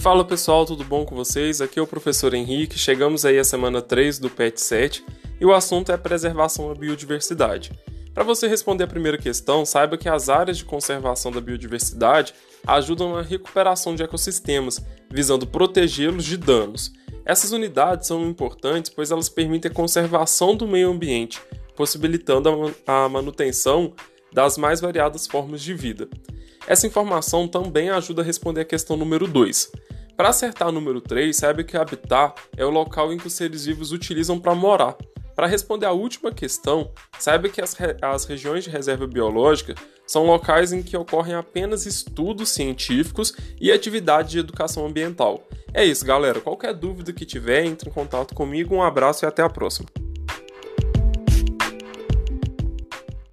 Fala pessoal, tudo bom com vocês? Aqui é o professor Henrique. Chegamos aí à semana 3 do PET 7 e o assunto é preservação da biodiversidade. Para você responder a primeira questão, saiba que as áreas de conservação da biodiversidade ajudam na recuperação de ecossistemas, visando protegê-los de danos. Essas unidades são importantes pois elas permitem a conservação do meio ambiente, possibilitando a manutenção das mais variadas formas de vida. Essa informação também ajuda a responder a questão número 2. Para acertar o número 3, saiba que habitat é o local em que os seres vivos utilizam para morar. Para responder à última questão, saiba que as, re as regiões de reserva biológica são locais em que ocorrem apenas estudos científicos e atividades de educação ambiental. É isso, galera. Qualquer dúvida que tiver, entre em contato comigo. Um abraço e até a próxima.